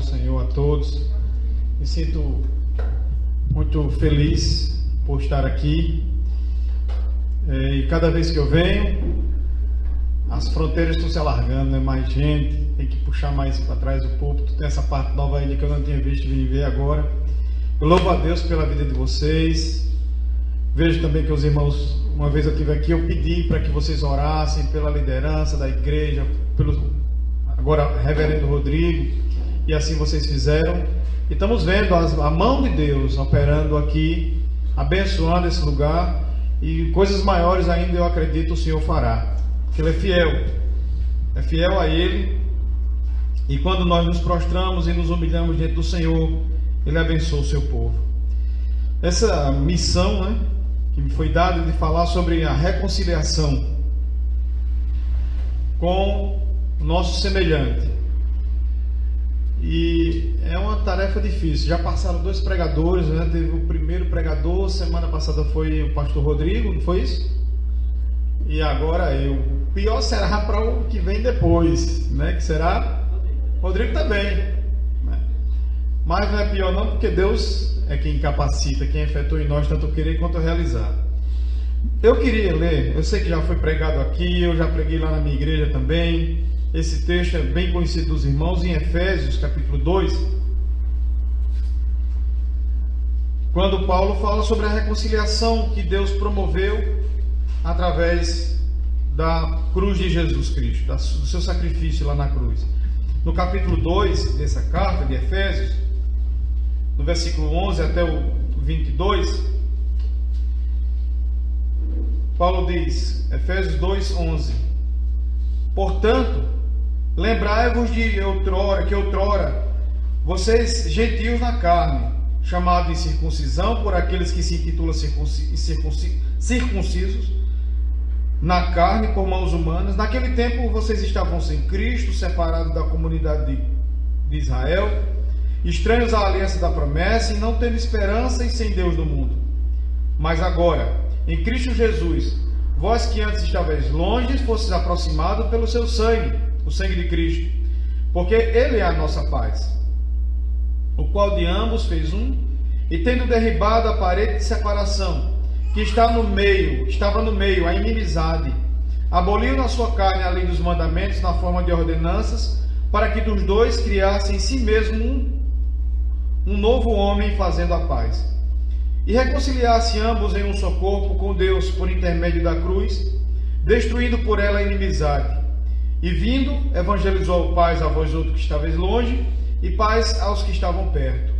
do Senhor a todos. Me sinto muito feliz por estar aqui. É, e cada vez que eu venho, as fronteiras estão se alargando, né? Mais gente, tem que puxar mais para trás o púlpito. Tem essa parte nova ainda que eu não tinha visto vir ver agora. Eu louvo a Deus pela vida de vocês. Vejo também que os irmãos, uma vez eu estive aqui, eu pedi para que vocês orassem pela liderança da igreja, pelo agora Reverendo Rodrigo, e assim vocês fizeram. E estamos vendo a mão de Deus operando aqui, abençoando esse lugar, e coisas maiores ainda eu acredito o Senhor fará, porque Ele é fiel, é fiel a Ele, e quando nós nos prostramos e nos humilhamos diante do Senhor, Ele abençoa o seu povo. Essa missão, né, que me foi dada de falar sobre a reconciliação com o nosso semelhante. E é uma tarefa difícil. Já passaram dois pregadores, né? Teve o primeiro pregador, semana passada foi o pastor Rodrigo, não foi isso? E agora eu. O pior será para o que vem depois, né? Que será Rodrigo também. Né? Mas não é pior não, porque Deus é quem capacita, quem efetua em nós tanto querer quanto realizar. Eu queria ler, eu sei que já foi pregado aqui, eu já preguei lá na minha igreja também. Esse texto é bem conhecido dos irmãos em Efésios, capítulo 2. Quando Paulo fala sobre a reconciliação que Deus promoveu através da cruz de Jesus Cristo, do seu sacrifício lá na cruz. No capítulo 2 dessa carta de Efésios, no versículo 11 até o 22, Paulo diz, Efésios 2, 11: Portanto, Lembrai-vos de outrora, que outrora vocês, gentios na carne, chamados de circuncisão por aqueles que se intitulam circuncisos, na carne por mãos humanas, naquele tempo vocês estavam sem Cristo, separados da comunidade de, de Israel, estranhos à aliança da promessa e não tendo esperança e sem Deus no mundo. Mas agora, em Cristo Jesus, vós que antes estavais longe, fostes aproximados pelo seu sangue o sangue de Cristo, porque Ele é a nossa paz, o qual de ambos fez um, e tendo derribado a parede de separação, que está no meio, estava no meio, a inimizade, aboliu na sua carne a lei dos mandamentos na forma de ordenanças, para que dos dois criasse em si mesmo um, um novo homem fazendo a paz. E reconciliasse ambos em um só corpo com Deus por intermédio da cruz, destruindo por ela a inimizade e vindo, evangelizou paz a vós outros que estavais longe, e paz aos que estavam perto.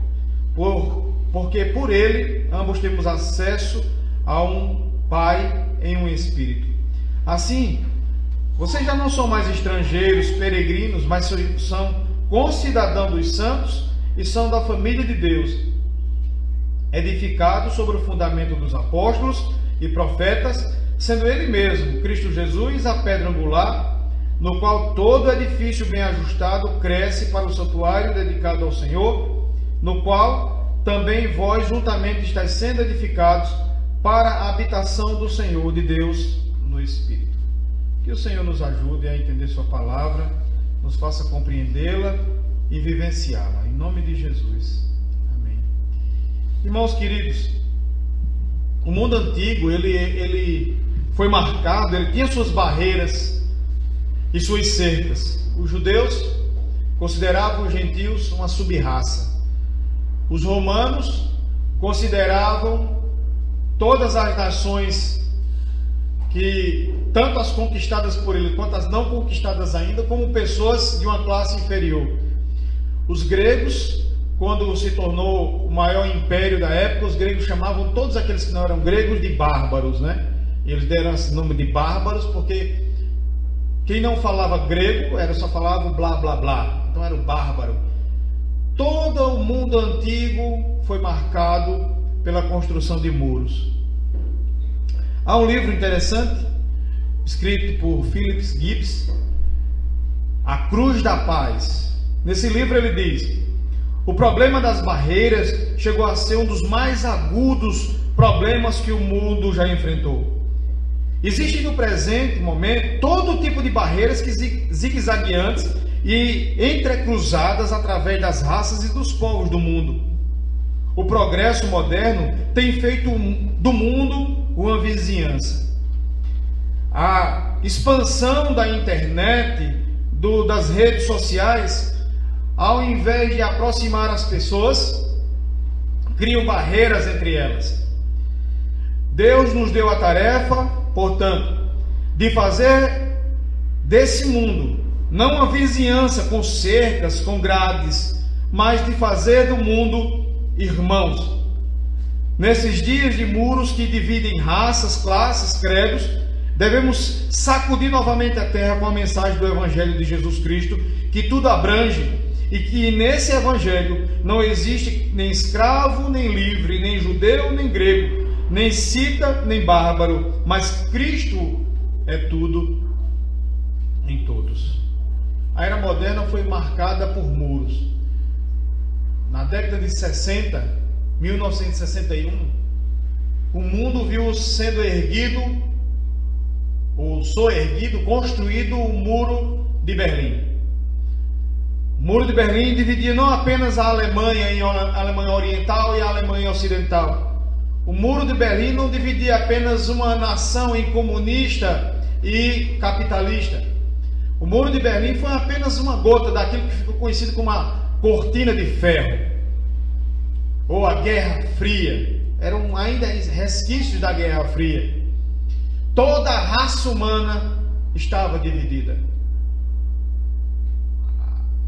Por, porque por ele ambos temos acesso a um Pai em um Espírito. Assim, vocês já não são mais estrangeiros, peregrinos, mas são concidadãos dos santos e são da família de Deus, edificados sobre o fundamento dos apóstolos e profetas, sendo ele mesmo, Cristo Jesus, a pedra angular no qual todo edifício bem ajustado cresce para o santuário dedicado ao Senhor, no qual também vós juntamente estáis sendo edificados para a habitação do Senhor de Deus no Espírito. Que o Senhor nos ajude a entender Sua palavra, nos faça compreendê-la e vivenciá-la. Em nome de Jesus. Amém. Irmãos queridos, o mundo antigo ele, ele foi marcado, ele tinha suas barreiras e suas cercas. Os judeus consideravam os gentios uma subraça. Os romanos consideravam todas as nações que tanto as conquistadas por ele quanto as não conquistadas ainda como pessoas de uma classe inferior. Os gregos, quando se tornou o maior império da época, os gregos chamavam todos aqueles que não eram gregos de bárbaros, né? E eles deram esse nome de bárbaros porque quem não falava grego era só falava blá blá blá. Então era o bárbaro. Todo o mundo antigo foi marcado pela construção de muros. Há um livro interessante escrito por Phillips Gibbs, A Cruz da Paz. Nesse livro ele diz: o problema das barreiras chegou a ser um dos mais agudos problemas que o mundo já enfrentou. Existe no presente momento todo tipo de barreiras que zigue-zagueantes e entrecruzadas através das raças e dos povos do mundo. O progresso moderno tem feito do mundo uma vizinhança. A expansão da internet, do, das redes sociais, ao invés de aproximar as pessoas, criam barreiras entre elas. Deus nos deu a tarefa, portanto, de fazer desse mundo não uma vizinhança com cercas, com grades, mas de fazer do mundo irmãos. Nesses dias de muros que dividem raças, classes, credos, devemos sacudir novamente a terra com a mensagem do Evangelho de Jesus Cristo, que tudo abrange e que nesse Evangelho não existe nem escravo, nem livre, nem judeu, nem grego, nem cita, nem bárbaro, mas Cristo é tudo em todos. A era moderna foi marcada por muros. Na década de 60, 1961, o mundo viu sendo erguido, ou soerguido, construído o muro de Berlim. O muro de Berlim dividia não apenas a Alemanha em Alemanha Oriental e a Alemanha Ocidental. O muro de Berlim não dividia apenas uma nação em comunista e capitalista. O muro de Berlim foi apenas uma gota daquilo que ficou conhecido como a cortina de ferro ou a Guerra Fria. Eram ainda resquícios da Guerra Fria. Toda a raça humana estava dividida.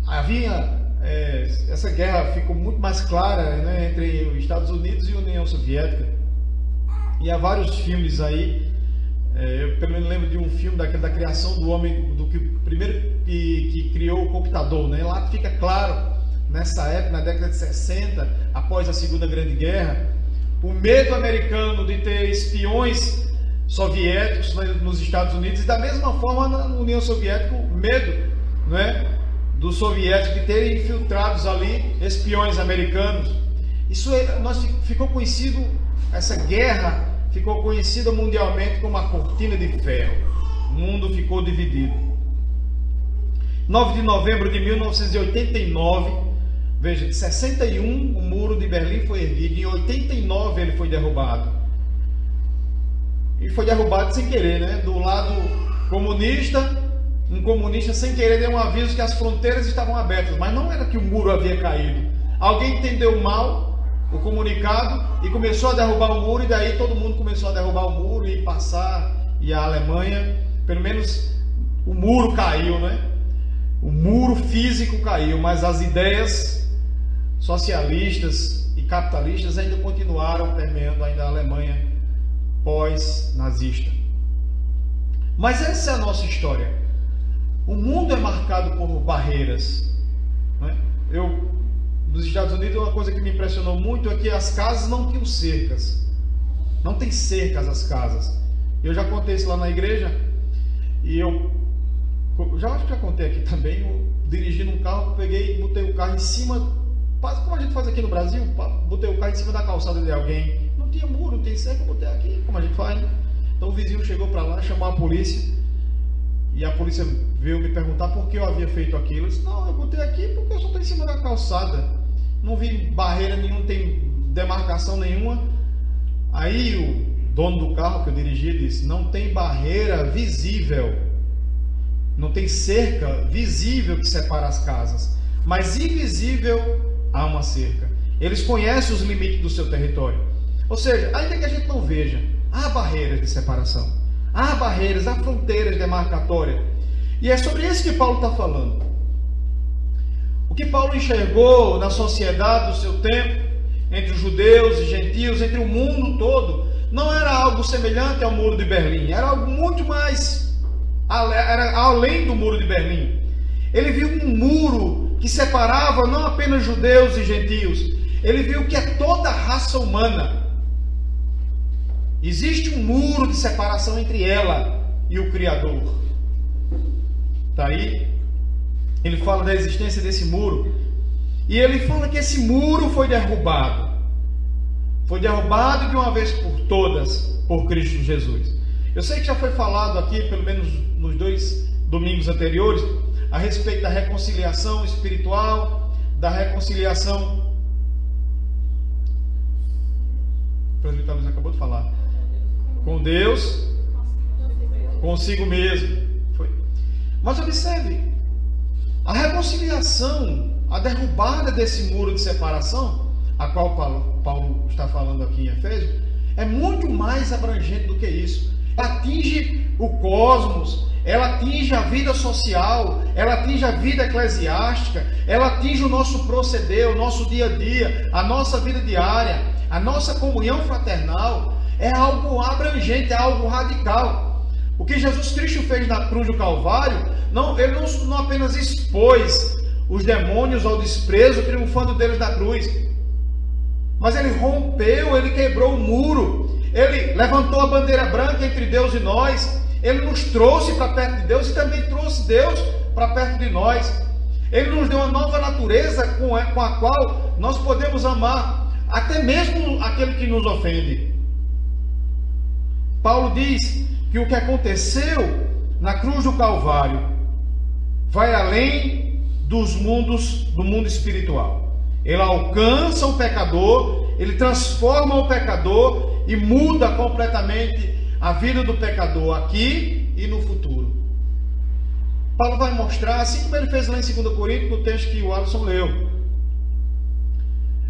Havia é, essa guerra ficou muito mais clara né, entre os Estados Unidos e a União Soviética. E há vários filmes aí é, eu pelo menos lembro de um filme daquele da criação do homem, do que primeiro que, que criou o computador, né? Lá fica claro, nessa época, na década de 60, após a Segunda Grande Guerra, o medo americano de ter espiões soviéticos nos Estados Unidos e da mesma forma na União Soviética o medo, não é, dos soviéticos de terem infiltrados ali espiões americanos. Isso é, nós ficou conhecido essa guerra ficou conhecida mundialmente como a cortina de ferro. O mundo ficou dividido. 9 de novembro de 1989, veja, de 61 o muro de Berlim foi erguido, em 89 ele foi derrubado. E foi derrubado sem querer, né? Do lado comunista, um comunista sem querer deu um aviso que as fronteiras estavam abertas, mas não era que o muro havia caído. Alguém entendeu mal o comunicado e começou a derrubar o muro, e daí todo mundo começou a derrubar o muro e passar, e a Alemanha, pelo menos o muro caiu, né? O muro físico caiu, mas as ideias socialistas e capitalistas ainda continuaram permeando ainda a Alemanha pós-nazista. Mas essa é a nossa história. O mundo é marcado por barreiras. Né? Eu dos Estados Unidos, uma coisa que me impressionou muito é que as casas não tinham cercas. Não tem cercas as casas. Eu já contei isso lá na igreja e eu já acho que já contei aqui também, eu, dirigindo um carro, peguei, botei o carro em cima, como a gente faz aqui no Brasil, botei o carro em cima da calçada de alguém. Não tinha muro, não tem cerca, botei aqui, como a gente faz, né? Então o vizinho chegou para lá, chamou a polícia. E a polícia veio me perguntar por que eu havia feito aquilo. Eu disse, não, eu botei aqui porque eu só estou em cima da calçada não vi barreira nenhuma, tem demarcação nenhuma. Aí o dono do carro que eu dirigi disse: não tem barreira visível, não tem cerca visível que separa as casas, mas invisível há uma cerca. Eles conhecem os limites do seu território. Ou seja, ainda que a gente não veja, há barreiras de separação, há barreiras, há fronteiras demarcatórias. E é sobre isso que Paulo está falando. O que Paulo enxergou na sociedade do seu tempo, entre os judeus e gentios, entre o mundo todo, não era algo semelhante ao muro de Berlim, era algo muito mais era além do muro de Berlim. Ele viu um muro que separava não apenas judeus e gentios, ele viu que é toda a raça humana. Existe um muro de separação entre ela e o Criador. Está aí ele fala da existência desse muro. E ele fala que esse muro foi derrubado. Foi derrubado de uma vez por todas por Cristo Jesus. Eu sei que já foi falado aqui, pelo menos nos dois domingos anteriores, a respeito da reconciliação espiritual, da reconciliação. O presbítero acabou de falar. Com Deus, consigo mesmo. Foi. Mas observe, a reconciliação, a derrubada desse muro de separação, a qual Paulo, Paulo está falando aqui em Efésios, é muito mais abrangente do que isso. Ela atinge o cosmos, ela atinge a vida social, ela atinge a vida eclesiástica, ela atinge o nosso proceder, o nosso dia a dia, a nossa vida diária, a nossa comunhão fraternal. É algo abrangente, é algo radical. O que Jesus Cristo fez na cruz do Calvário, não, ele não, não apenas expôs os demônios ao desprezo, triunfando deles na cruz, mas ele rompeu, ele quebrou o muro, ele levantou a bandeira branca entre Deus e nós, ele nos trouxe para perto de Deus e também trouxe Deus para perto de nós. Ele nos deu uma nova natureza com a, qual nós podemos amar até mesmo aquele que nos ofende. Paulo diz que o que aconteceu na cruz do Calvário vai além dos mundos do mundo espiritual. Ele alcança o pecador, ele transforma o pecador e muda completamente a vida do pecador aqui e no futuro. Paulo vai mostrar, assim como ele fez lá em 2 Coríntios, no texto que o Alisson leu.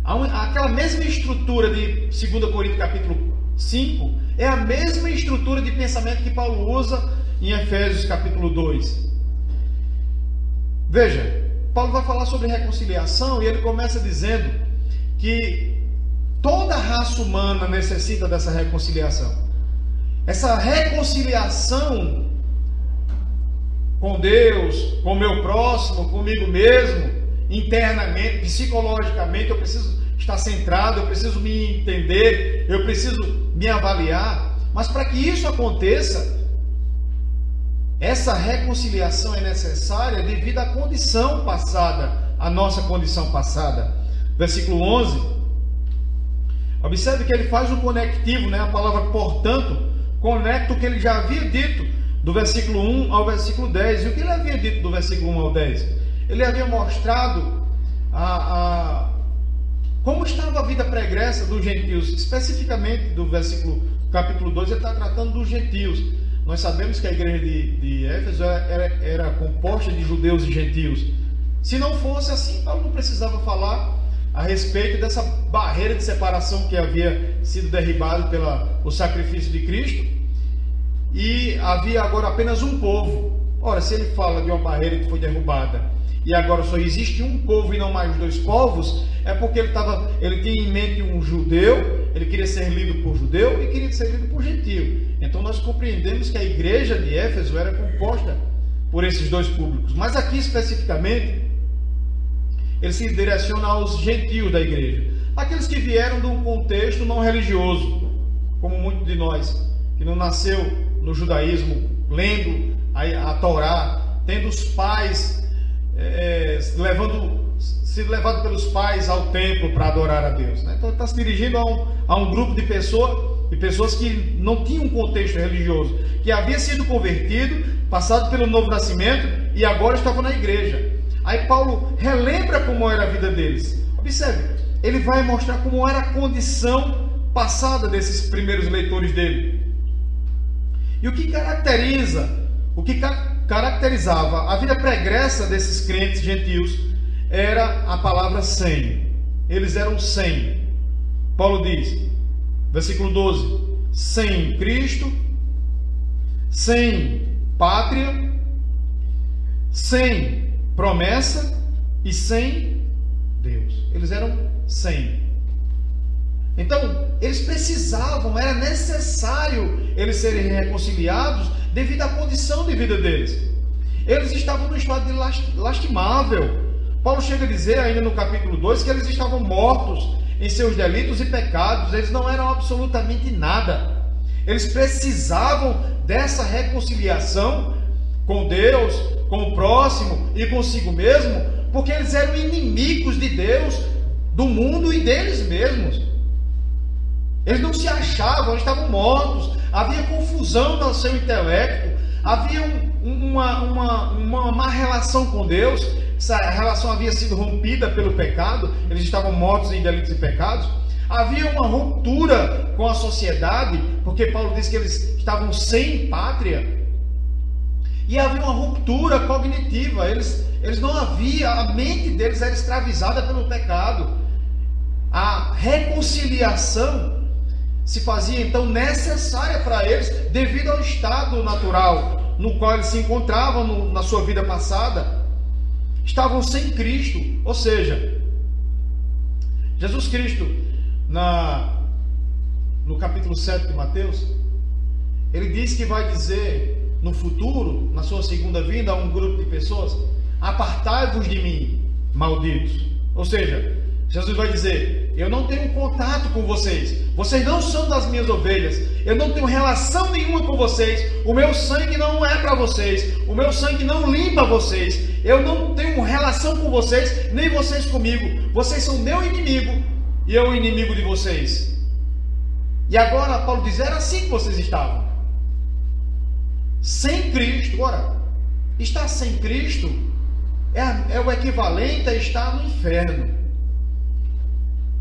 Aquela mesma estrutura de 2 Coríntios capítulo 5 é a mesma estrutura de pensamento que Paulo usa em Efésios capítulo 2. Veja, Paulo vai falar sobre reconciliação e ele começa dizendo que toda raça humana necessita dessa reconciliação. Essa reconciliação com Deus, com meu próximo, comigo mesmo, internamente, psicologicamente, eu preciso estar centrado, eu preciso me entender, eu preciso me avaliar. Mas para que isso aconteça, essa reconciliação é necessária devido à condição passada, à nossa condição passada. Versículo 11. Observe que ele faz um conectivo, né? A palavra portanto conecta o que ele já havia dito do versículo 1 ao versículo 10. E o que ele havia dito do versículo 1 ao 10? Ele havia mostrado a, a, como estava a vida pregressa dos gentios, especificamente do versículo capítulo 2, ele está tratando dos gentios. Nós sabemos que a igreja de, de Éfeso era, era composta de judeus e gentios. Se não fosse assim, Paulo não precisava falar a respeito dessa barreira de separação que havia sido derribada pelo sacrifício de Cristo e havia agora apenas um povo. Ora, se ele fala de uma barreira que foi derrubada e agora só existe um povo e não mais dois povos, é porque ele, tava, ele tinha em mente um judeu, ele queria ser lido por judeu e queria ser lido por gentio. Então nós compreendemos que a igreja de Éfeso era composta por esses dois públicos. Mas aqui especificamente, ele se direciona aos gentios da igreja, aqueles que vieram de um contexto não religioso, como muitos de nós, que não nasceu no judaísmo, lendo a, a Torá, tendo os pais, é, levando, sido levado pelos pais ao templo para adorar a Deus. Né? Então está se dirigindo a um, a um grupo de pessoas, de pessoas que não tinham um contexto religioso, que havia sido convertido, passado pelo novo nascimento e agora estavam na igreja. Aí Paulo relembra como era a vida deles. Observe, ele vai mostrar como era a condição passada desses primeiros leitores dele. E o que caracteriza, o que ca caracterizava a vida pregressa desses crentes gentios era a palavra sem. Eles eram sem. Paulo diz, versículo 12: sem Cristo, sem pátria, sem promessa e sem Deus. Eles eram sem. Então, eles precisavam, era necessário eles serem reconciliados devido à condição de vida deles. Eles estavam no estado de lastimável. Paulo chega a dizer ainda no capítulo 2 que eles estavam mortos em seus delitos e pecados, eles não eram absolutamente nada. Eles precisavam dessa reconciliação com Deus, com o próximo e consigo mesmo, porque eles eram inimigos de Deus, do mundo e deles mesmos. Eles não se achavam, eles estavam mortos, havia confusão no seu intelecto, havia um, uma, uma, uma má relação com Deus, essa relação havia sido rompida pelo pecado, eles estavam mortos em delitos e pecados. Havia uma ruptura com a sociedade, porque Paulo diz que eles estavam sem pátria. E havia uma ruptura cognitiva, eles, eles não havia, a mente deles era escravizada pelo pecado. A reconciliação se fazia então necessária para eles devido ao estado natural no qual eles se encontravam no, na sua vida passada. Estavam sem Cristo, ou seja, Jesus Cristo, na, no capítulo 7 de Mateus, ele diz que vai dizer no futuro, na sua segunda vinda, a um grupo de pessoas: Apartai-vos de mim, malditos. Ou seja, Jesus vai dizer: Eu não tenho contato com vocês, vocês não são das minhas ovelhas, eu não tenho relação nenhuma com vocês, o meu sangue não é para vocês, o meu sangue não limpa vocês, eu não tenho relação com vocês, nem vocês comigo, vocês são meu inimigo e eu o inimigo de vocês. E agora Paulo diz: Era assim que vocês estavam, sem Cristo. Ora, estar sem Cristo é, é o equivalente a estar no inferno.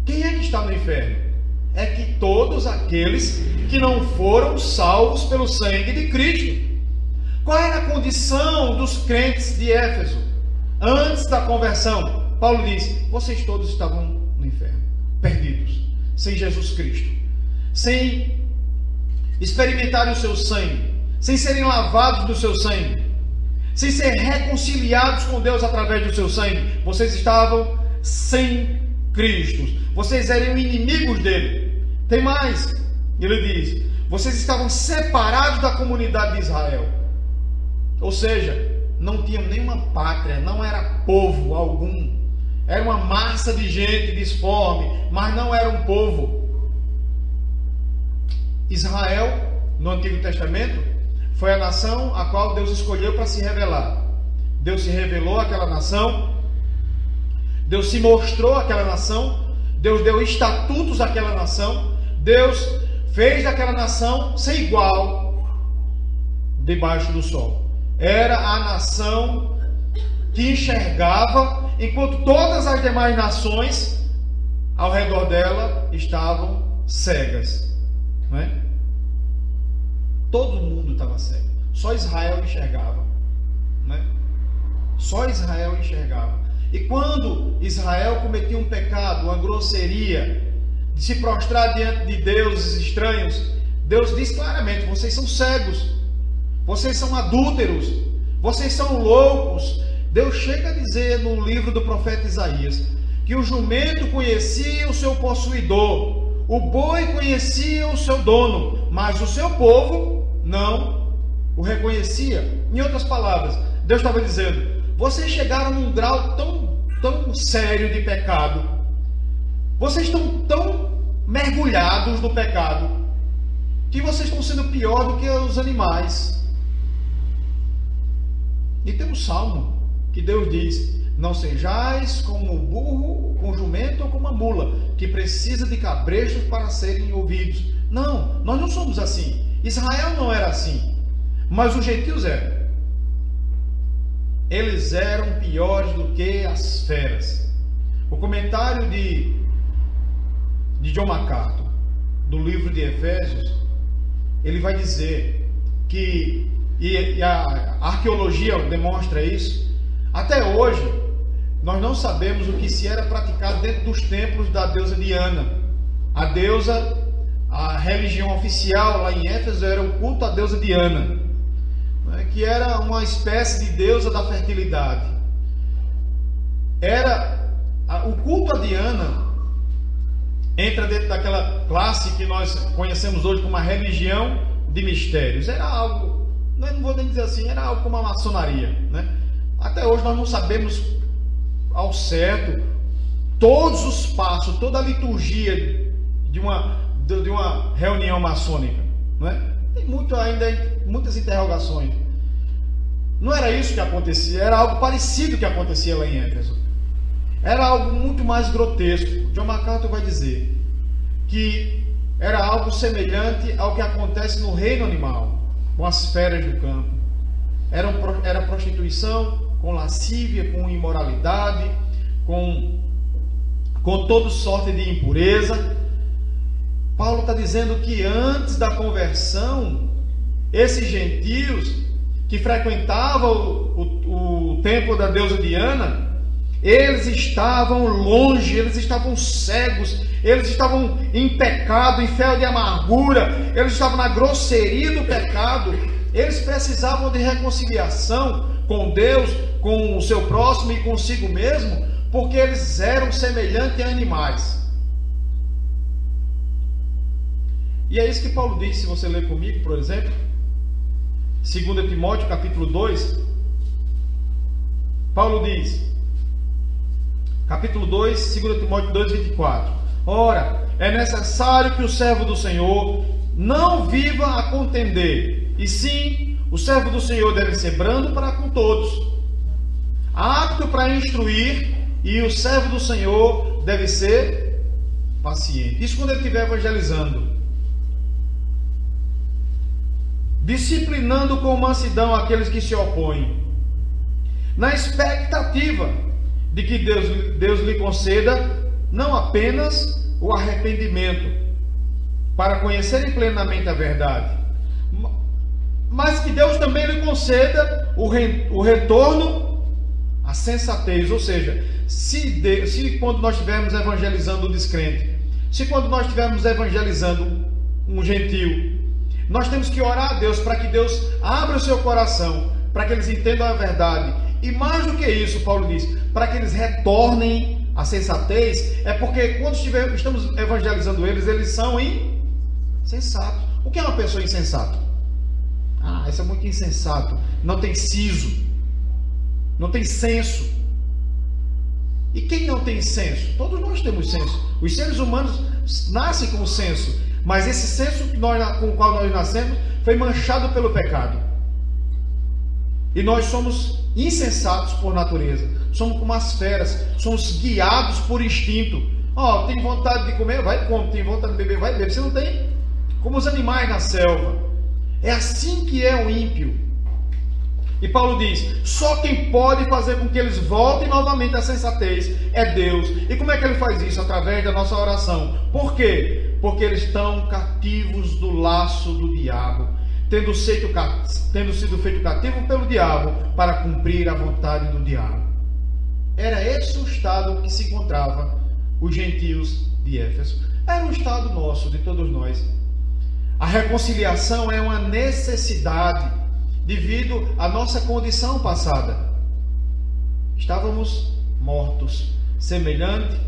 Quem é que está no inferno? É que todos aqueles que não foram salvos pelo sangue de Cristo. Qual era a condição dos crentes de Éfeso? Antes da conversão, Paulo diz: vocês todos estavam no inferno, perdidos, sem Jesus Cristo, sem experimentarem o seu sangue, sem serem lavados do seu sangue, sem ser reconciliados com Deus através do seu sangue. Vocês estavam sem Cristo. Vocês eram inimigos dele. Tem mais. Ele diz: vocês estavam separados da comunidade de Israel. Ou seja, não tinham nenhuma pátria, não era povo algum. Era uma massa de gente disforme, mas não era um povo. Israel, no Antigo Testamento, foi a nação a qual Deus escolheu para se revelar. Deus se revelou àquela nação, Deus se mostrou àquela nação, Deus deu estatutos àquela nação, Deus fez daquela nação sem igual debaixo do sol. Era a nação que enxergava, enquanto todas as demais nações ao redor dela estavam cegas. Não é? Todo mundo estava cego. Só Israel enxergava. Né? Só Israel enxergava. E quando Israel cometia um pecado, uma grosseria, de se prostrar diante de deuses estranhos, Deus diz claramente: vocês são cegos, vocês são adúlteros, vocês são loucos. Deus chega a dizer no livro do profeta Isaías que o jumento conhecia o seu possuidor, o boi conhecia o seu dono, mas o seu povo não o reconhecia. Em outras palavras, Deus estava dizendo: vocês chegaram num grau tão, tão sério de pecado. Vocês estão tão mergulhados no pecado que vocês estão sendo pior do que os animais. E tem um salmo que Deus diz: Não sejais como o burro, com jumento ou como a mula, que precisa de cabrechos para serem ouvidos. Não, nós não somos assim. Israel não era assim, mas os gentios eram eles eram piores do que as feras. O comentário de, de John MacArthur, do livro de Efésios, ele vai dizer que, e, e a arqueologia demonstra isso, até hoje, nós não sabemos o que se era praticado dentro dos templos da deusa Diana. A deusa, a religião oficial lá em Éfeso era o culto à deusa Diana que era uma espécie de deusa da fertilidade. Era o culto a Diana entra dentro daquela classe que nós conhecemos hoje como a religião de mistérios. Era algo, não vou nem dizer assim, era algo como a maçonaria, né? Até hoje nós não sabemos ao certo todos os passos, toda a liturgia de uma, de uma reunião maçônica. Não é? Tem muito ainda, muitas interrogações. Não era isso que acontecia, era algo parecido que acontecia lá em Éfeso. Era algo muito mais grotesco. John MacArthur vai dizer que era algo semelhante ao que acontece no reino animal, com as feras do campo. era, era prostituição, com lascívia, com imoralidade, com, com toda sorte de impureza. Paulo está dizendo que antes da conversão, esses gentios que frequentavam o, o, o templo da deusa Diana, eles estavam longe, eles estavam cegos, eles estavam em pecado, em fel de amargura, eles estavam na grosseria do pecado, eles precisavam de reconciliação com Deus, com o seu próximo e consigo mesmo, porque eles eram semelhantes a animais. E é isso que Paulo diz, se você ler comigo, por exemplo, 2 Timóteo capítulo 2, Paulo diz, capítulo 2, 2 Timóteo 2, 24. Ora, é necessário que o servo do Senhor não viva a contender, e sim, o servo do Senhor deve ser brando para com todos, apto para instruir, e o servo do Senhor deve ser paciente. Isso quando ele estiver evangelizando. Disciplinando com mansidão aqueles que se opõem, na expectativa de que Deus, Deus lhe conceda não apenas o arrependimento, para conhecerem plenamente a verdade, mas que Deus também lhe conceda o, re, o retorno à sensatez, ou seja, se, de, se quando nós estivermos evangelizando o descrente, se quando nós estivermos evangelizando um gentil, nós temos que orar a Deus para que Deus abra o seu coração, para que eles entendam a verdade e mais do que isso, Paulo diz, para que eles retornem à sensatez, é porque quando estiver, estamos evangelizando eles, eles são insensatos. O que é uma pessoa insensata? Ah, isso é muito insensato. Não tem siso. Não tem senso. E quem não tem senso? Todos nós temos senso. Os seres humanos nascem com senso. Mas esse senso com o qual nós nascemos foi manchado pelo pecado. E nós somos insensatos por natureza. Somos como as feras, somos guiados por instinto. Ó, oh, tem vontade de comer, vai comer. Tem vontade de beber, vai beber. Você não tem? Como os animais na selva. É assim que é o ímpio. E Paulo diz: só quem pode fazer com que eles voltem novamente à sensatez é Deus. E como é que ele faz isso? Através da nossa oração. Por quê? Porque eles estão cativos do laço do diabo tendo, sido, tendo sido feito cativo pelo diabo para cumprir a vontade do diabo. Era esse o estado que se encontrava os gentios de Éfeso. Era um estado nosso, de todos nós. A reconciliação é uma necessidade devido à nossa condição passada. Estávamos mortos, semelhante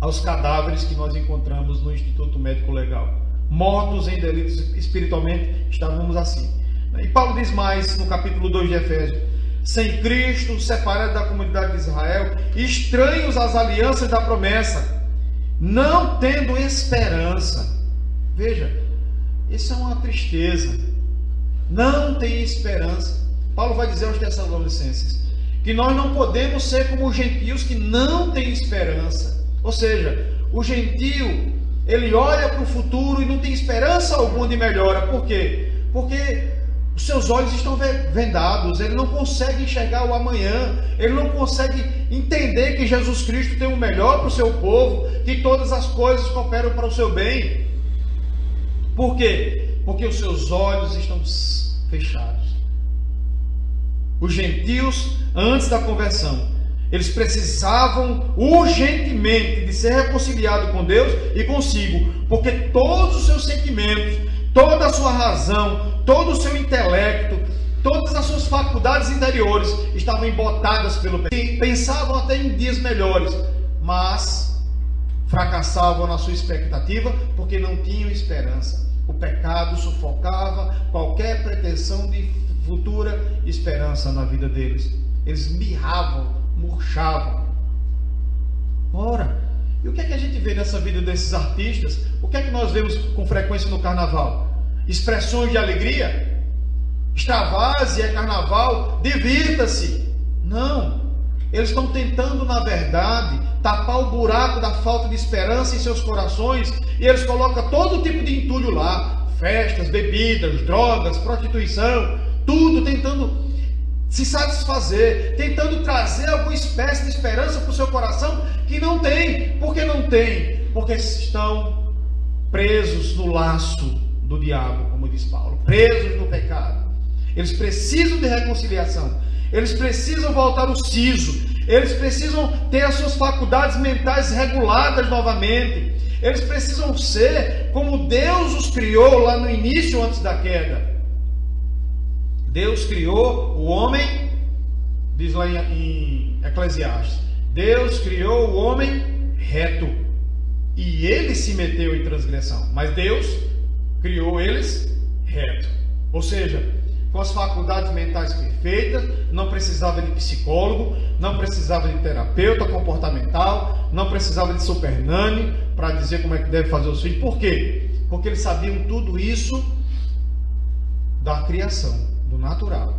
aos cadáveres que nós encontramos no Instituto Médico Legal mortos em delitos espiritualmente, estávamos assim. E Paulo diz mais no capítulo 2 de Efésios: sem Cristo, separados da comunidade de Israel, estranhos às alianças da promessa, não tendo esperança. Veja, isso é uma tristeza. Não tem esperança. Paulo vai dizer aos Tessalonicenses que nós não podemos ser como os gentios que não têm esperança. Ou seja, o gentio ele olha para o futuro e não tem esperança alguma de melhora. Por quê? Porque os seus olhos estão vendados, ele não consegue enxergar o amanhã, ele não consegue entender que Jesus Cristo tem o melhor para o seu povo, que todas as coisas cooperam para o seu bem. Por quê? Porque os seus olhos estão fechados. Os gentios, antes da conversão, eles precisavam urgentemente de ser reconciliados com Deus e consigo, porque todos os seus sentimentos, toda a sua razão, todo o seu intelecto, todas as suas faculdades interiores estavam embotadas pelo pecado. Pensavam até em dias melhores, mas fracassavam na sua expectativa porque não tinham esperança. O pecado sufocava qualquer pretensão de futura esperança na vida deles. Eles mirravam murchavam. Ora, e o que é que a gente vê nessa vida desses artistas? O que é que nós vemos com frequência no carnaval? Expressões de alegria? Extravase é carnaval, divirta-se. Não. Eles estão tentando, na verdade, tapar o buraco da falta de esperança em seus corações e eles colocam todo tipo de entulho lá: festas, bebidas, drogas, prostituição, tudo, tentando se satisfazer, tentando trazer alguma espécie de esperança para o seu coração que não tem. Por que não tem? Porque estão presos no laço do diabo, como diz Paulo, presos no pecado. Eles precisam de reconciliação. Eles precisam voltar o siso. Eles precisam ter as suas faculdades mentais reguladas novamente. Eles precisam ser como Deus os criou lá no início, antes da queda. Deus criou o homem, diz lá em Eclesiastes: Deus criou o homem reto. E ele se meteu em transgressão. Mas Deus criou eles reto. Ou seja, com as faculdades mentais perfeitas, não precisava de psicólogo, não precisava de terapeuta comportamental, não precisava de supernani para dizer como é que deve fazer os filhos. Por quê? Porque eles sabiam tudo isso da criação, do natural.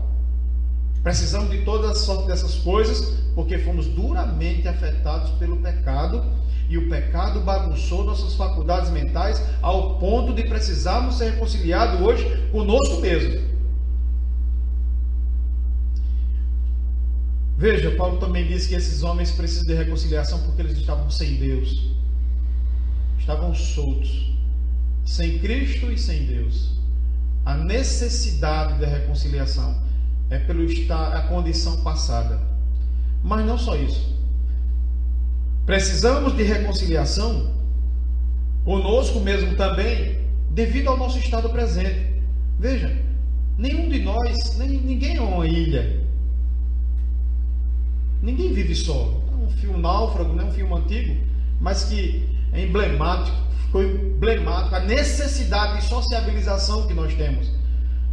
Precisamos de toda a sorte dessas coisas, porque fomos duramente afetados pelo pecado e o pecado bagunçou nossas faculdades mentais ao ponto de precisarmos ser reconciliados hoje conosco mesmo. Veja, Paulo também diz que esses homens precisam de reconciliação porque eles estavam sem Deus, estavam soltos, sem Cristo e sem Deus. A necessidade da reconciliação é pelo estar a condição passada. Mas não só isso. Precisamos de reconciliação conosco mesmo também, devido ao nosso estado presente. Veja, nenhum de nós, nem, ninguém é uma ilha. Ninguém vive só. É um filme náufrago, né? um filme antigo, mas que é emblemático, ficou emblemático a necessidade de sociabilização que nós temos.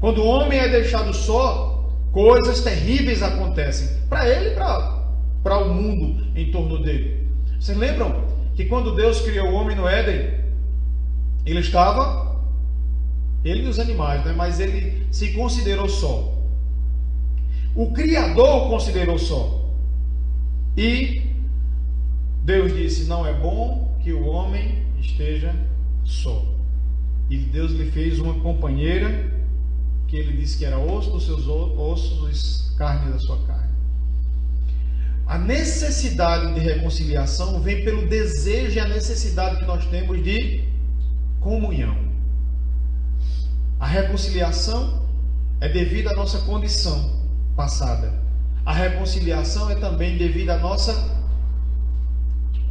Quando o homem é deixado só, coisas terríveis acontecem para ele e para o mundo em torno dele. Vocês lembram que quando Deus criou o homem no Éden, ele estava, ele e os animais, né? mas ele se considerou só. O Criador o considerou só. E Deus disse: Não é bom que o homem esteja só. E Deus lhe fez uma companheira que ele disse que era osso dos seus ossos carne da sua carne. A necessidade de reconciliação vem pelo desejo e a necessidade que nós temos de comunhão. A reconciliação é devido à nossa condição passada. A reconciliação é também devido à nossa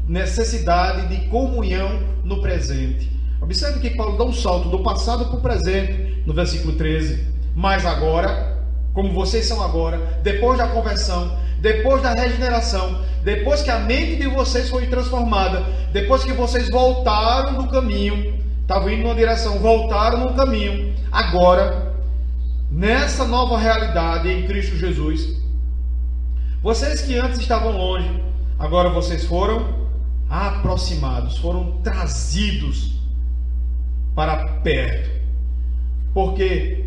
necessidade de comunhão no presente. Observe que Paulo dá um salto do passado para o presente, no versículo 13. Mas agora, como vocês são agora, depois da conversão, depois da regeneração, depois que a mente de vocês foi transformada, depois que vocês voltaram do caminho, estavam indo numa direção, voltaram no caminho, agora, nessa nova realidade em Cristo Jesus, vocês que antes estavam longe, agora vocês foram aproximados, foram trazidos para perto. Porque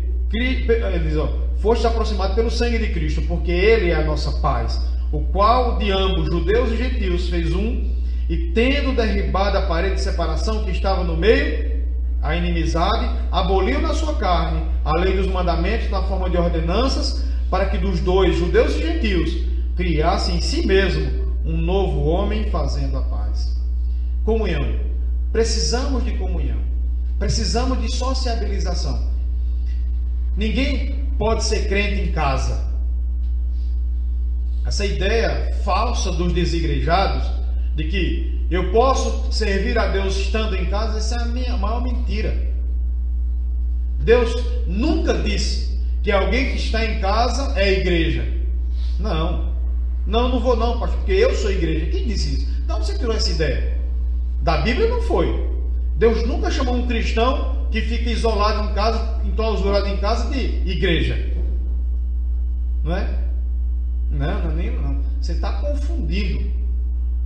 ó, foste aproximado pelo sangue de Cristo, porque ele é a nossa paz, o qual de ambos, judeus e gentios, fez um, e tendo derribado a parede de separação que estava no meio, a inimizade, aboliu na sua carne a lei dos mandamentos na forma de ordenanças, para que dos dois, judeus e gentios, criasse em si mesmo um novo homem fazendo a paz. Comunhão. Precisamos de comunhão. Precisamos de sociabilização. Ninguém pode ser crente em casa. Essa ideia falsa dos desigrejados de que eu posso servir a Deus estando em casa, essa é a minha maior mentira. Deus nunca disse que alguém que está em casa é igreja. Não. Não, não vou não, pastor, porque eu sou igreja. Quem disse isso? Então você tirou essa ideia? Da Bíblia não foi. Deus nunca chamou um cristão que fica isolado em casa, enclausurado em casa de igreja. Não é? Não, não é nem não. Você está confundindo.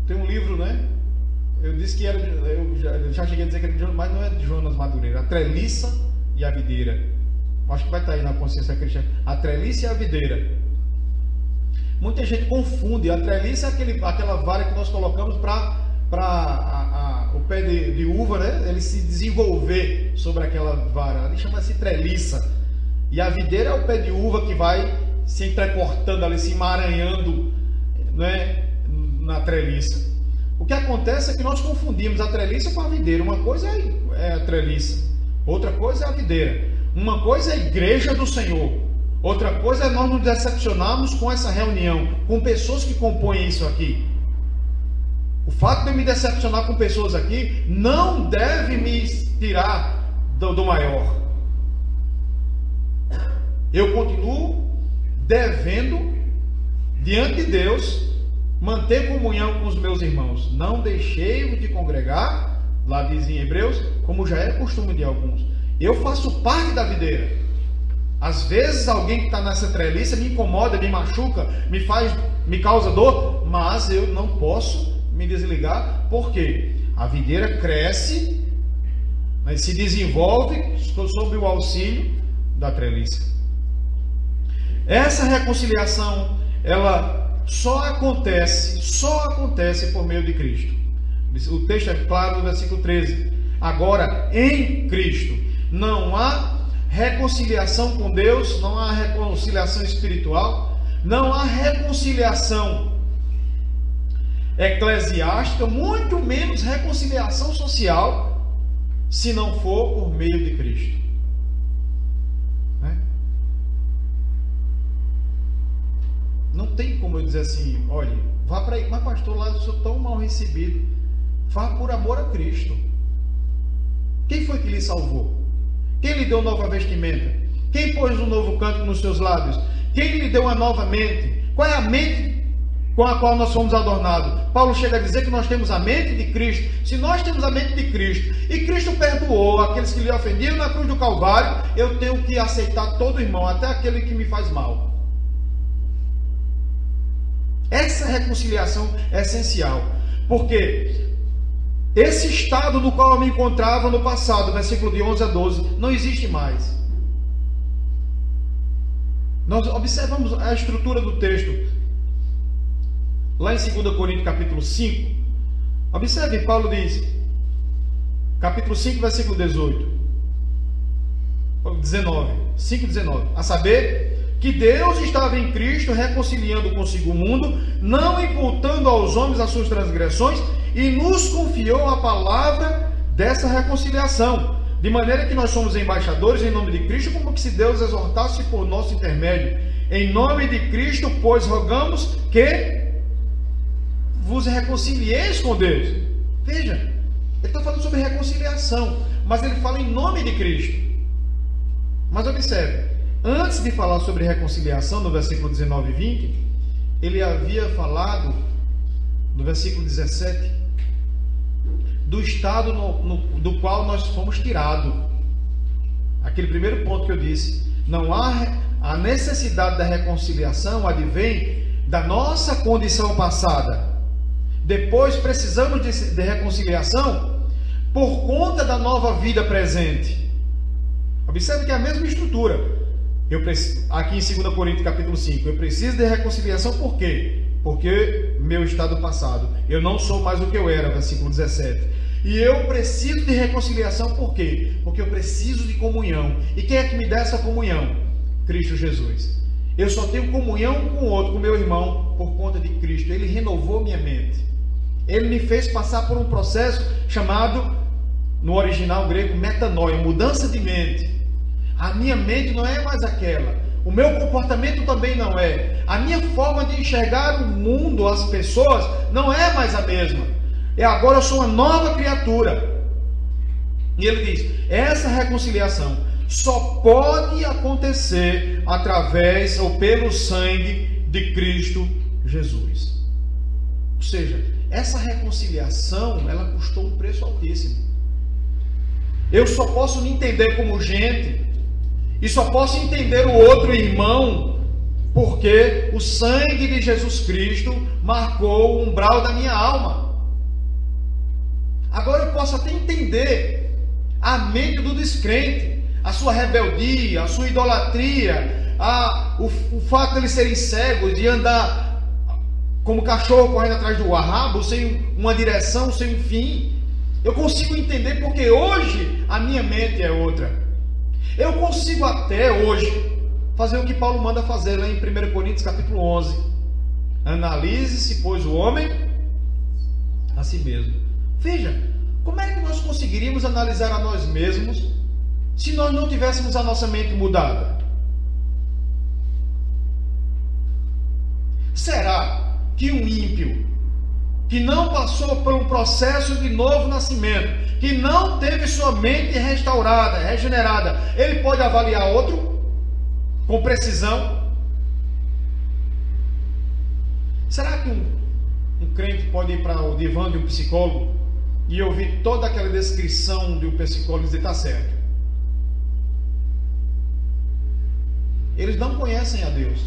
Tem um livro, né? Eu disse que era, eu já, eu já cheguei a dizer que era de Jonas, mas não é de Jonas Madureira. A treliça e a videira. Acho que vai estar aí na consciência cristã. A treliça e a videira. Muita gente confunde. A treliça é aquele, aquela vara que nós colocamos para o pé de, de, uva, né? Ele se desenvolver sobre aquela vara. Ali chama-se treliça. E a videira é o pé de uva que vai se entrecortando ali, se emaranhando né, na treliça. O que acontece é que nós confundimos a treliça com a videira. Uma coisa é, é a treliça, outra coisa é a videira. Uma coisa é a igreja do Senhor, outra coisa é nós nos decepcionarmos com essa reunião, com pessoas que compõem isso aqui. O fato de eu me decepcionar com pessoas aqui não deve me tirar do, do maior. Eu continuo devendo diante de Deus manter comunhão com os meus irmãos. Não deixei de congregar, lá diz em Hebreus, como já é costume de alguns. Eu faço parte da videira. Às vezes alguém que está nessa treliça me incomoda, me machuca, me faz, me causa dor, mas eu não posso me desligar, porque a videira cresce, mas se desenvolve sob o auxílio da treliça. Essa reconciliação, ela só acontece, só acontece por meio de Cristo. O texto é claro no versículo 13. Agora, em Cristo, não há reconciliação com Deus, não há reconciliação espiritual, não há reconciliação eclesiástica, muito menos reconciliação social, se não for por meio de Cristo. Né? Não tem como eu dizer assim, olha, vá para aí, mas pastor, lá eu sou tão mal recebido. Vá por amor a Cristo. Quem foi que lhe salvou? Quem lhe deu nova vestimenta? Quem pôs um novo canto nos seus lábios? Quem lhe deu uma nova mente? Qual é a mente com a qual nós fomos adornados? Paulo chega a dizer que nós temos a mente de Cristo. Se nós temos a mente de Cristo e Cristo perdoou aqueles que lhe ofendiam na cruz do Calvário, eu tenho que aceitar todo irmão, até aquele que me faz mal. Essa reconciliação é essencial, porque esse estado no qual eu me encontrava no passado, versículo de 11 a 12, não existe mais. Nós observamos a estrutura do texto. Lá em 2 Coríntios capítulo 5, observe, Paulo diz, capítulo 5, versículo 18, 19, 5, 19, a saber, que Deus estava em Cristo reconciliando consigo o mundo, não imputando aos homens as suas transgressões, e nos confiou a palavra dessa reconciliação. De maneira que nós somos embaixadores em nome de Cristo, como que se Deus exortasse por nosso intermédio. Em nome de Cristo, pois rogamos que vos reconcilieis com Deus. Veja, ele está falando sobre reconciliação, mas ele fala em nome de Cristo. Mas observe, antes de falar sobre reconciliação, no versículo 19 e 20, ele havia falado, no versículo 17, do estado no, no, do qual nós fomos tirados. Aquele primeiro ponto que eu disse, não há a necessidade da reconciliação advém da nossa condição passada. Depois precisamos de, de reconciliação por conta da nova vida presente. Observe que é a mesma estrutura. Eu aqui em 2 Coríntios capítulo 5, eu preciso de reconciliação por quê? Porque meu estado passado, eu não sou mais o que eu era, versículo 17. E eu preciso de reconciliação por quê? Porque eu preciso de comunhão. E quem é que me dá essa comunhão? Cristo Jesus. Eu só tenho comunhão com o outro, com meu irmão, por conta de Cristo. Ele renovou minha mente. Ele me fez passar por um processo chamado, no original grego, metanoia, mudança de mente. A minha mente não é mais aquela. O meu comportamento também não é. A minha forma de enxergar o mundo, as pessoas, não é mais a mesma. É agora eu sou uma nova criatura. E ele diz: essa reconciliação só pode acontecer através ou pelo sangue de Cristo Jesus. Ou seja, essa reconciliação, ela custou um preço altíssimo. Eu só posso me entender como gente e só posso entender o outro irmão porque o sangue de Jesus Cristo marcou o umbral da minha alma. Agora eu posso até entender a mente do descrente, a sua rebeldia, a sua idolatria, a, o, o fato de eles serem cegos, de andar como cachorro correndo atrás do arrabo, sem uma direção, sem um fim. Eu consigo entender porque hoje a minha mente é outra. Eu consigo até hoje fazer o que Paulo manda fazer lá em 1 Coríntios capítulo 11. Analise-se, pois, o homem a si mesmo. Veja, como é que nós conseguiríamos analisar a nós mesmos se nós não tivéssemos a nossa mente mudada? Será que um ímpio que não passou por um processo de novo nascimento, que não teve sua mente restaurada, regenerada, ele pode avaliar outro com precisão? Será que um, um crente pode ir para o divã de um psicólogo e ouvir toda aquela descrição de um psicólogo e dizer está certo? Eles não conhecem a Deus.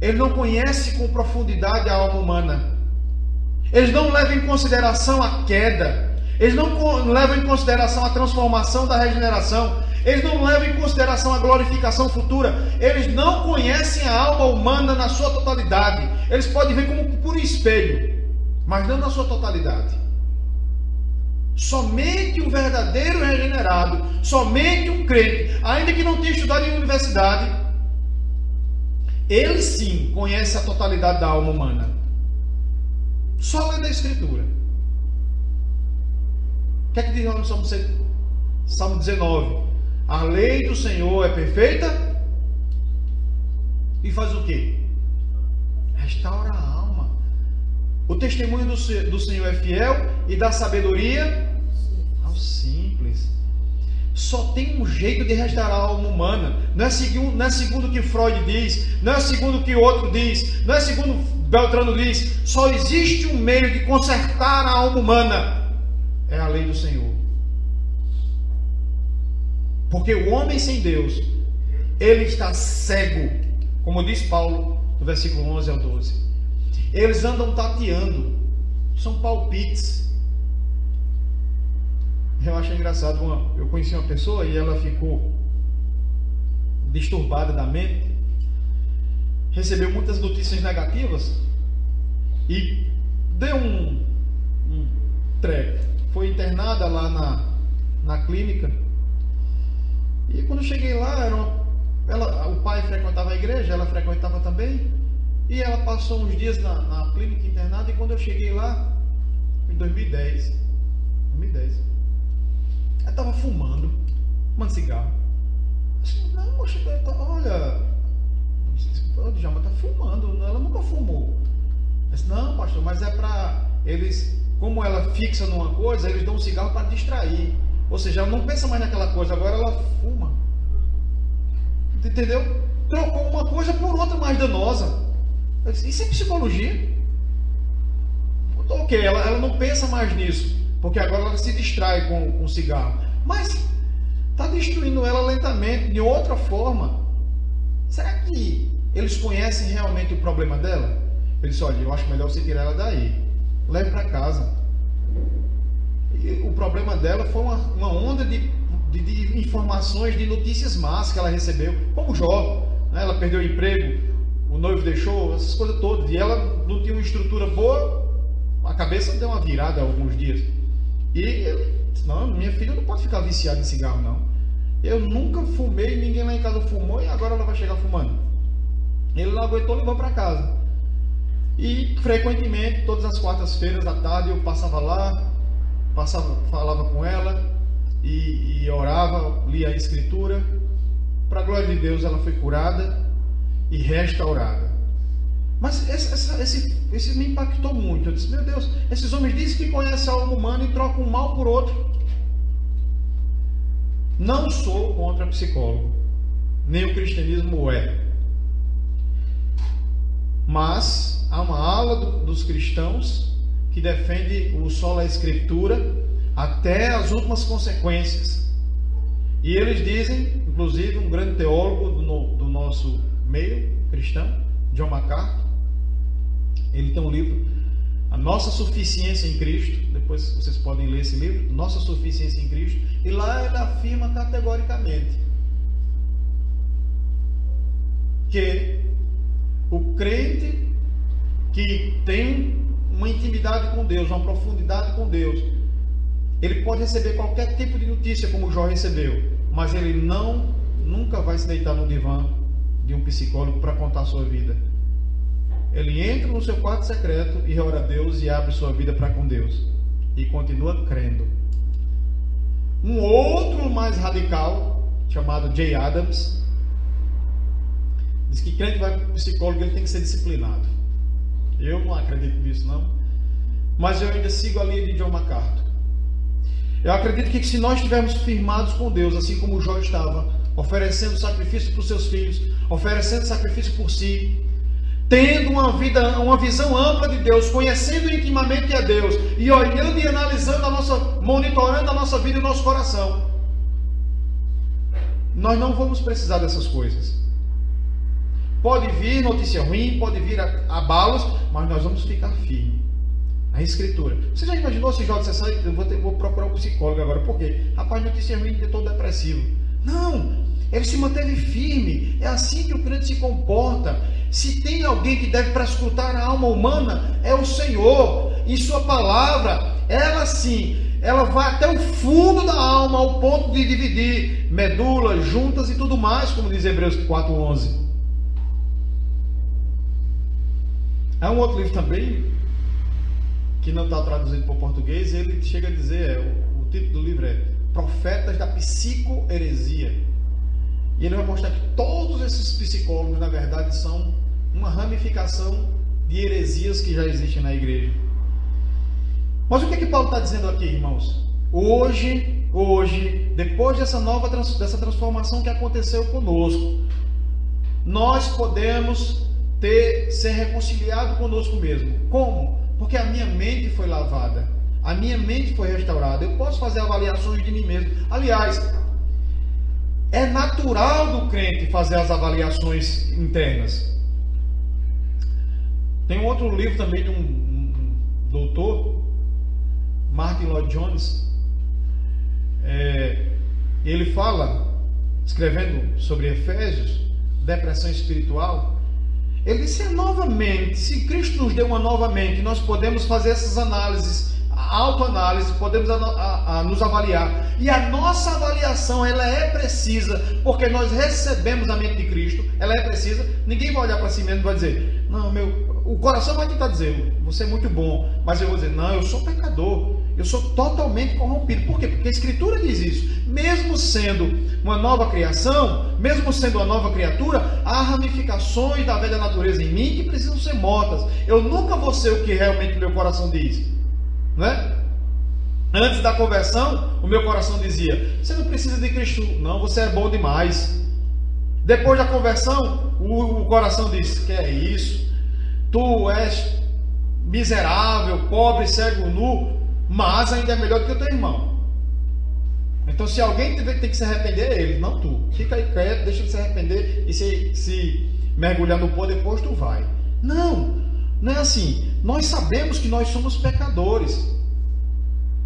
Eles não conhecem com profundidade a alma humana. Eles não levam em consideração a queda. Eles não levam em consideração a transformação da regeneração. Eles não levam em consideração a glorificação futura. Eles não conhecem a alma humana na sua totalidade. Eles podem ver como por espelho, mas não na sua totalidade. Somente um verdadeiro regenerado, somente um crente, ainda que não tenha estudado em universidade, ele sim conhece a totalidade da alma humana. Só lendo a Escritura. O que é que diz lá no Salmo, Salmo 19? A lei do Senhor é perfeita e faz o que? Restaura a alma. O testemunho do, do Senhor é fiel e dá sabedoria ao simples. Só tem um jeito de restaurar a alma humana. Não é, segundo, não é segundo o que Freud diz, não é segundo o que outro diz, não é segundo Beltrano diz: só existe um meio de consertar a alma humana, é a lei do Senhor. Porque o homem sem Deus, ele está cego, como diz Paulo no versículo 11 ao 12. Eles andam tateando, são palpites. Eu acho engraçado, uma, eu conheci uma pessoa e ela ficou disturbada da mente, recebeu muitas notícias negativas e deu um, um treco. Foi internada lá na, na clínica. E quando eu cheguei lá, era uma, ela, o pai frequentava a igreja, ela frequentava também. E ela passou uns dias na, na clínica internada. E quando eu cheguei lá, em 2010, 2010, ela estava fumando, fumando cigarro. Eu disse, não, moxa, olha, o Djalma está fumando, ela nunca fumou. Disse, não, pastor, mas é para eles, como ela fixa numa coisa, eles dão um cigarro para distrair. Ou seja, ela não pensa mais naquela coisa, agora ela fuma. Entendeu? Trocou uma coisa por outra mais danosa. Disse, Isso é psicologia. Ok, ela, ela não pensa mais nisso, porque agora ela se distrai com, com o cigarro. Mas está destruindo ela lentamente, de outra forma. Será que eles conhecem realmente o problema dela? Ele disse: Olha, eu acho melhor você tirar ela daí. Leve para casa. E o problema dela foi uma, uma onda de, de, de, informações, de notícias más que ela recebeu, como Jó. Né? Ela perdeu o emprego, o noivo deixou, essas coisas todas. E ela não tinha uma estrutura boa, a cabeça deu uma virada alguns dias. E ele disse: Não, minha filha não pode ficar viciada em cigarro, não. Eu nunca fumei, ninguém lá em casa fumou e agora ela vai chegar fumando. Ele não aguentou, levou para casa. E frequentemente, todas as quartas-feiras da tarde, eu passava lá, passava, falava com ela e, e orava, lia a Escritura. Para a glória de Deus, ela foi curada e restaurada. Mas esse, esse, esse, me impactou muito. Eu disse: Meu Deus, esses homens dizem que conhecem a alma humana e trocam um mal por outro. Não sou contra psicólogo, nem o cristianismo é. Mas há uma ala do, dos cristãos que defende o solo a escritura até as últimas consequências. E eles dizem, inclusive um grande teólogo do, do nosso meio cristão, John MacArthur, ele tem um livro, A Nossa Suficiência em Cristo. Depois vocês podem ler esse livro, Nossa Suficiência em Cristo. E lá ele afirma categoricamente que o crente que tem uma intimidade com Deus, uma profundidade com Deus, ele pode receber qualquer tipo de notícia como Jó recebeu, mas ele não nunca vai se deitar no divã de um psicólogo para contar a sua vida. Ele entra no seu quarto secreto e ora a Deus e abre sua vida para com Deus e continua crendo. Um outro mais radical, chamado Jay Adams, diz que crente vai para o psicólogo ele tem que ser disciplinado. Eu não acredito nisso não, mas eu ainda sigo a linha de John MacArthur. Eu acredito que se nós estivermos firmados com Deus, assim como Jó estava, oferecendo sacrifício para os seus filhos, oferecendo sacrifício por si, tendo uma vida, uma visão ampla de Deus, conhecendo intimamente a Deus e olhando e analisando a nossa, monitorando a nossa vida e o nosso coração. Nós não vamos precisar dessas coisas. Pode vir notícia ruim, pode vir abalos, mas nós vamos ficar firmes. A escritura. Você já imaginou se Jó dissesse, eu vou, ter, vou procurar um psicólogo agora? Por quê? Rapaz, notícia ruim, eu estou depressivo. Não, ele se manteve firme. É assim que o crente se comporta. Se tem alguém que deve prescrutar a alma humana, é o Senhor. E Sua palavra, ela sim, ela vai até o fundo da alma, ao ponto de dividir medulas, juntas e tudo mais, como diz Hebreus 4,11. Há um outro livro também, que não está traduzido para o português, ele chega a dizer, é, o, o título do livro é Profetas da Psicoheresia. E ele vai mostrar que todos esses psicólogos, na verdade, são uma ramificação de heresias que já existem na igreja. Mas o que, é que Paulo está dizendo aqui, irmãos? Hoje, hoje, depois dessa nova dessa transformação que aconteceu conosco, nós podemos ter ser reconciliado conosco mesmo. Como? Porque a minha mente foi lavada, a minha mente foi restaurada. Eu posso fazer avaliações de mim mesmo. Aliás, é natural do crente fazer as avaliações internas. Tem um outro livro também de um, um doutor, Martin Lloyd Jones. É, ele fala, escrevendo sobre Efésios, depressão espiritual. Ele disse: é novamente, se Cristo nos deu uma nova mente, nós podemos fazer essas análises autoanálise, podemos a, a, a nos avaliar. E a nossa avaliação, ela é precisa, porque nós recebemos a mente de Cristo, ela é precisa. Ninguém vai olhar para si mesmo e vai dizer, não, meu, o coração vai tentar dizer, você é muito bom, mas eu vou dizer, não, eu sou pecador, eu sou totalmente corrompido. Por quê? Porque a Escritura diz isso. Mesmo sendo uma nova criação, mesmo sendo uma nova criatura, há ramificações da velha natureza em mim que precisam ser mortas. Eu nunca vou ser o que realmente meu coração diz. Né? Antes da conversão, o meu coração dizia: Você não precisa de Cristo, não, você é bom demais. Depois da conversão, o, o coração diz: Que é isso? Tu és miserável, pobre, cego, nu, mas ainda é melhor que o teu irmão. Então, se alguém tem que se arrepender, é ele, não tu. Fica aí quieto, deixa ele se arrepender e se, se mergulhar no pó, depois tu vai. Não, não é assim. Nós sabemos que nós somos pecadores.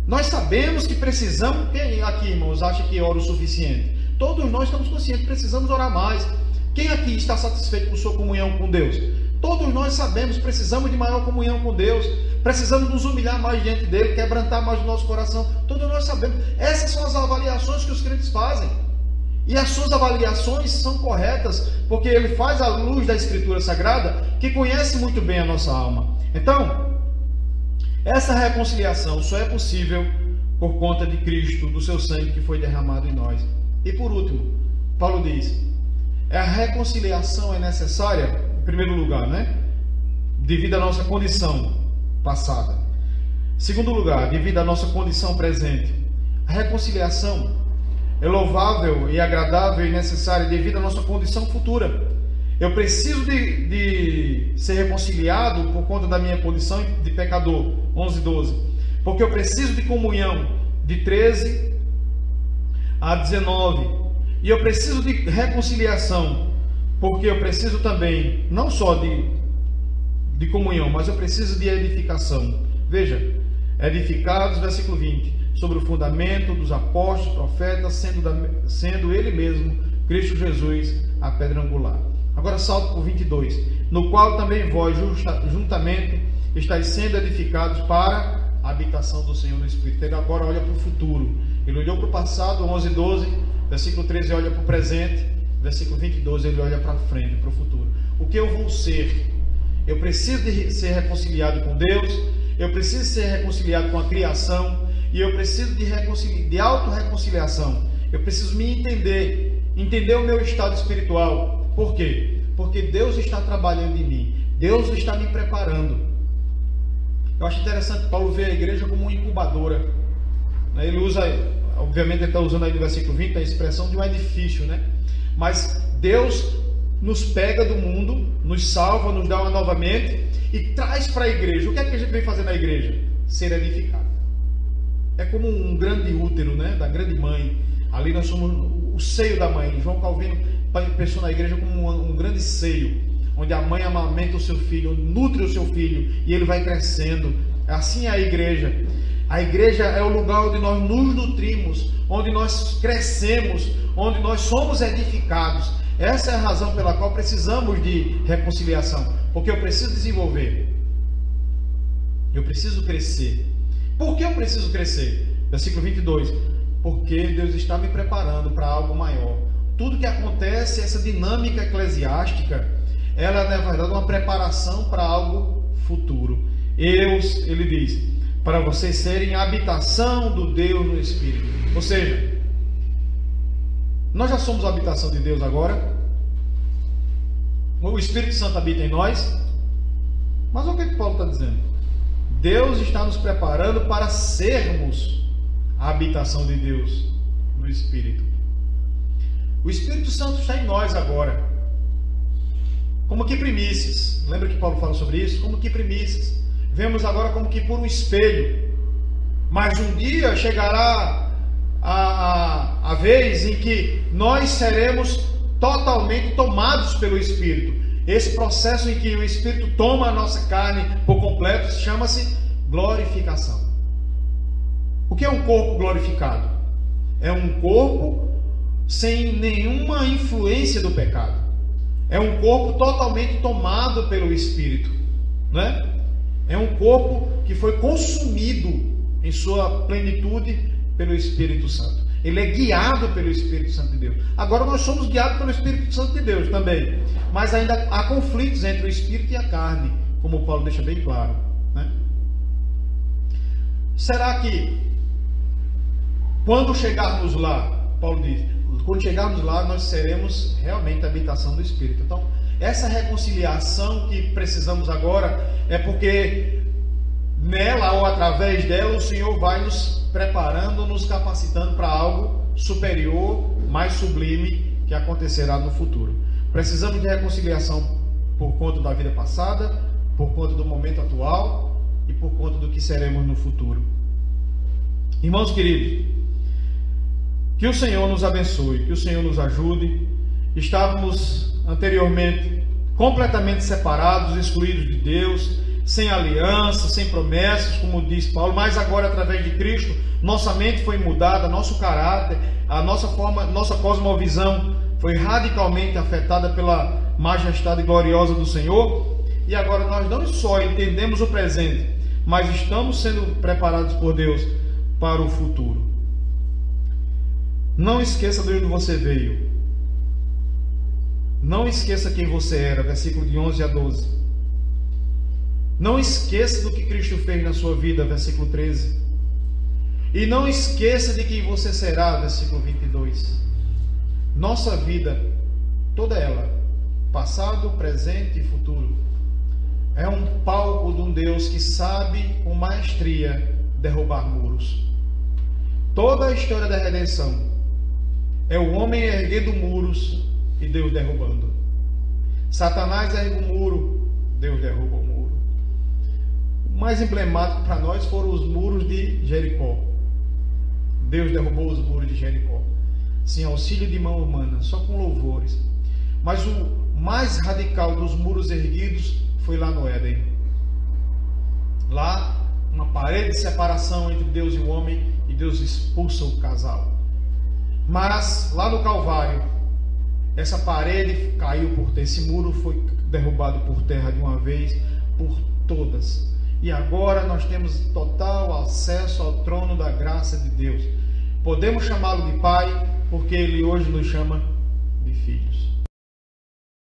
Nós sabemos que precisamos. Quem aqui, irmãos, acha que ora o suficiente? Todos nós estamos conscientes, precisamos orar mais. Quem aqui está satisfeito com sua comunhão com Deus? Todos nós sabemos, precisamos de maior comunhão com Deus. Precisamos nos humilhar mais diante dele, quebrantar mais o nosso coração. Todos nós sabemos. Essas são as avaliações que os crentes fazem. E as suas avaliações são corretas, porque ele faz a luz da Escritura Sagrada, que conhece muito bem a nossa alma. Então, essa reconciliação só é possível por conta de Cristo, do seu sangue que foi derramado em nós. E por último, Paulo diz: a reconciliação é necessária, primeiro lugar, né? Devido à nossa condição passada. Segundo lugar, devido à nossa condição presente. A reconciliação é louvável e agradável e necessária devido à nossa condição futura. Eu preciso de, de ser reconciliado por conta da minha condição de pecador. 11, 12. Porque eu preciso de comunhão. De 13 a 19. E eu preciso de reconciliação. Porque eu preciso também, não só de, de comunhão, mas eu preciso de edificação. Veja, edificados, versículo 20, sobre o fundamento dos apóstolos, profetas, sendo, da, sendo Ele mesmo, Cristo Jesus, a pedra angular. Agora salto por 22. No qual também vós justa, juntamente estáis sendo edificados para a habitação do Senhor no Espírito. Ele agora olha para o futuro. Ele olhou para o passado, 11 12, Versículo 13 olha para o presente, versículo 22 ele olha para frente, para o futuro. O que eu vou ser? Eu preciso de ser reconciliado com Deus, eu preciso ser reconciliado com a criação e eu preciso de, de auto-reconciliação. Eu preciso me entender, entender o meu estado espiritual. Por quê? Porque Deus está trabalhando em mim, Deus está me preparando. Eu acho interessante Paulo ver a igreja como uma incubadora. Né? Ele usa, obviamente, ele está usando aí no versículo 20 a expressão de um edifício, né? Mas Deus nos pega do mundo, nos salva, nos dá uma nova mente e traz para a igreja. O que é que a gente vem fazer na igreja? Ser edificado. É como um grande útero, né? Da grande mãe. Ali nós somos o seio da mãe. João Calvino pensou na igreja como um, um grande seio onde a mãe amamenta o seu filho, nutre o seu filho e ele vai crescendo. Assim é a igreja. A igreja é o lugar onde nós nos nutrimos, onde nós crescemos, onde nós somos edificados. Essa é a razão pela qual precisamos de reconciliação, porque eu preciso desenvolver. Eu preciso crescer. Por que eu preciso crescer? Versículo 22. Porque Deus está me preparando para algo maior. Tudo que acontece, essa dinâmica eclesiástica, ela é na verdade uma preparação para algo futuro. Eu, ele diz, para vocês serem habitação do Deus no Espírito. Ou seja, nós já somos a habitação de Deus agora. O Espírito Santo habita em nós. Mas o que, que Paulo está dizendo? Deus está nos preparando para sermos a habitação de Deus no Espírito. O Espírito Santo está em nós agora como que primícias. Lembra que Paulo fala sobre isso? Como que primícias. Vemos agora como que por um espelho. Mas um dia chegará a, a, a vez em que nós seremos totalmente tomados pelo Espírito. Esse processo em que o Espírito toma a nossa carne por completo chama-se glorificação. O que é um corpo glorificado? É um corpo sem nenhuma influência do pecado. É um corpo totalmente tomado pelo Espírito, né? É um corpo que foi consumido em sua plenitude pelo Espírito Santo. Ele é guiado pelo Espírito Santo de Deus. Agora nós somos guiados pelo Espírito Santo de Deus também. Mas ainda há conflitos entre o Espírito e a carne, como Paulo deixa bem claro. Né? Será que quando chegarmos lá, Paulo diz, quando chegarmos lá, nós seremos realmente a habitação do Espírito. Então, essa reconciliação que precisamos agora é porque nela ou através dela o Senhor vai nos preparando, nos capacitando para algo superior, mais sublime que acontecerá no futuro. Precisamos de reconciliação por conta da vida passada, por conta do momento atual e por conta do que seremos no futuro. Irmãos queridos, que o Senhor nos abençoe, que o Senhor nos ajude. Estávamos anteriormente completamente separados, excluídos de Deus, sem aliança, sem promessas, como diz Paulo, mas agora através de Cristo, nossa mente foi mudada, nosso caráter, a nossa forma, nossa cosmovisão foi radicalmente afetada pela majestade gloriosa do Senhor, e agora nós não só entendemos o presente, mas estamos sendo preparados por Deus para o futuro. Não esqueça de onde você veio. Não esqueça quem você era, versículo de 11 a 12. Não esqueça do que Cristo fez na sua vida, versículo 13. E não esqueça de quem você será, versículo 22. Nossa vida, toda ela, passado, presente e futuro, é um palco de um Deus que sabe com maestria derrubar muros. Toda a história da redenção é o homem erguendo muros e Deus derrubando. Satanás ergue um muro, Deus derruba o. O mais emblemático para nós foram os muros de Jericó. Deus derrubou os muros de Jericó. Sem auxílio de mão humana, só com louvores. Mas o mais radical dos muros erguidos foi lá no Éden. Lá, uma parede de separação entre Deus e o homem, e Deus expulsa o casal. Mas lá no Calvário, essa parede caiu por terra, esse muro foi derrubado por terra de uma vez por todas. E agora nós temos total acesso ao trono da graça de Deus. Podemos chamá-lo de Pai, porque ele hoje nos chama de filhos.